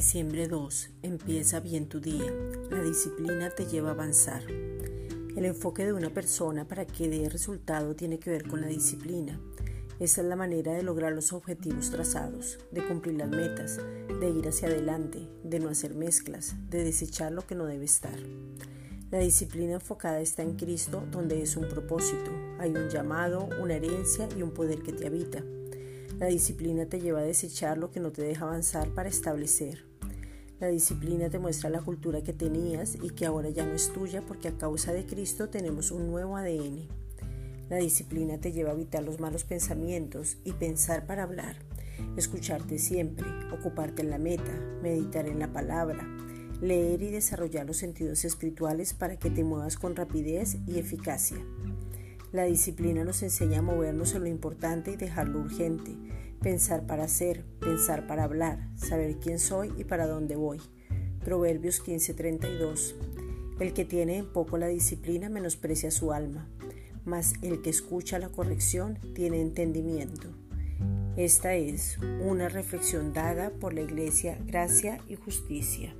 Diciembre 2. Empieza bien tu día. La disciplina te lleva a avanzar. El enfoque de una persona para que dé resultado tiene que ver con la disciplina. Esa es la manera de lograr los objetivos trazados, de cumplir las metas, de ir hacia adelante, de no hacer mezclas, de desechar lo que no debe estar. La disciplina enfocada está en Cristo donde es un propósito, hay un llamado, una herencia y un poder que te habita. La disciplina te lleva a desechar lo que no te deja avanzar para establecer. La disciplina te muestra la cultura que tenías y que ahora ya no es tuya porque a causa de Cristo tenemos un nuevo ADN. La disciplina te lleva a evitar los malos pensamientos y pensar para hablar, escucharte siempre, ocuparte en la meta, meditar en la palabra, leer y desarrollar los sentidos espirituales para que te muevas con rapidez y eficacia. La disciplina nos enseña a movernos en lo importante y dejar lo urgente, pensar para hacer, pensar para hablar, saber quién soy y para dónde voy. Proverbios 15:32. El que tiene en poco la disciplina menosprecia su alma, mas el que escucha la corrección tiene entendimiento. Esta es una reflexión dada por la Iglesia Gracia y Justicia.